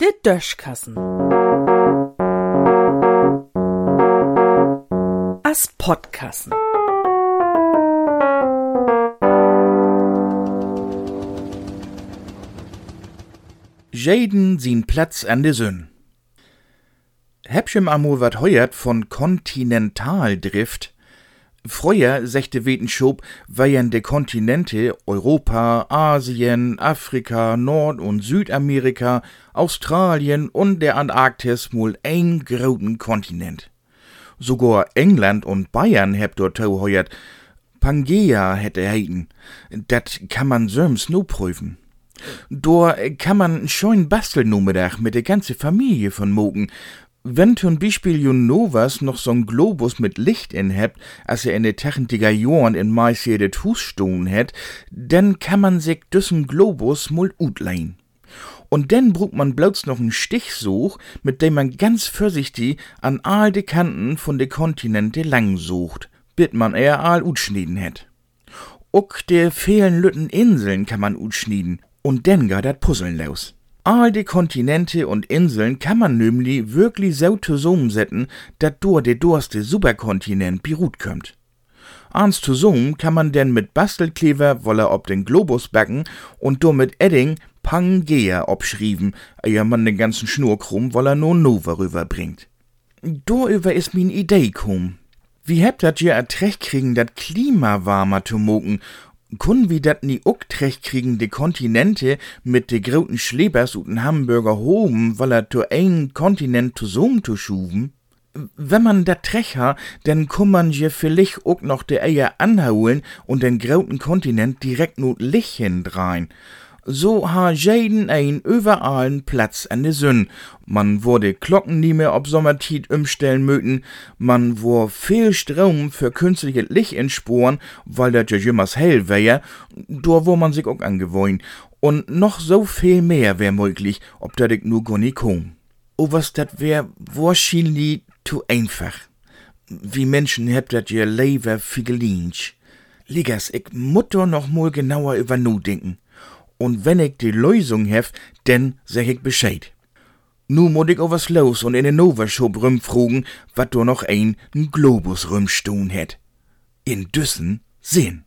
Der Döschkassen. As Podkassen. Jaden sin Platz an de Sünn. Hebschem amol wat heuert von Kontinentaldrift. Früher, sechte Wetenschob, wären de Kontinente Europa, Asien, Afrika, Nord- und Südamerika, Australien und der Antarktis mul ein großen Kontinent. Sogar England und Bayern hebt dort heuert. Pangea hätte heiten. Dat kann man söms no prüfen. Dor kann man schon Bastelnummerdag mit der ganze Familie von mogen. Wenn zum Beispiel Jun Novas noch so'n Globus mit Licht in hebt, als er in de tachentiger Jahren in meist jede Husstohn het, dann kann man sich düssen Globus mul utleihen. Und dann brucht man bloß noch einen Stichsuch, mit dem man ganz vorsichtig an all de Kanten von de Kontinente lang sucht, bis man er all utschnieden het. Uck de vielen Lütten Inseln kann man utschnieden, und dann geht dat Puzzeln los. All die Kontinente und Inseln kann man nämlich wirklich so zusammensetzen, dat durch de durste Superkontinent Pirut kommt. Ans zusammen kann man denn mit Bastelkleber wolle ob den Globus backen und do mit Edding Pangea obschrieben, ehe man den ganzen Schnurkrumm wolle no Nova rüberbringt. Doüber ist min Idee kum. Wie hebt dat ihr erträgt kriegen, dat Klima warmer zu mogen Kun wie dat nie uck kriegen de Kontinente mit de groten Schlebers und Hamburger Hoben, weil er to ein Kontinent zusammen zu schuven? Wenn man dat trecher, dann kann man je vielleicht uck noch de Eier anhauen und den groten Kontinent direkt not Licht hindrein so ha jeden ein überallen Platz an de Sünn. Man wurde Glocken nie mehr ob Sommertit umstellen möten, man wo viel Strom für künstliche Licht entsporen, weil der ja jümmers hell wär, do wo man sich auch angewohnt. Und noch so viel mehr wär möglich, ob dat ich nur gar nicht komm. Oh, was dat wär wahrscheinlich zu einfach. Wie Menschen habt dat ihr Leber figelinch. Ligas, ich mutter noch mal genauer über nu denken und wenn ich die Lösung hef, denn sag ich Bescheid. Nu muss ich was los und in den Novershop rumfragen, wat do noch ein Globus rumstehen het. In Düssen sehen.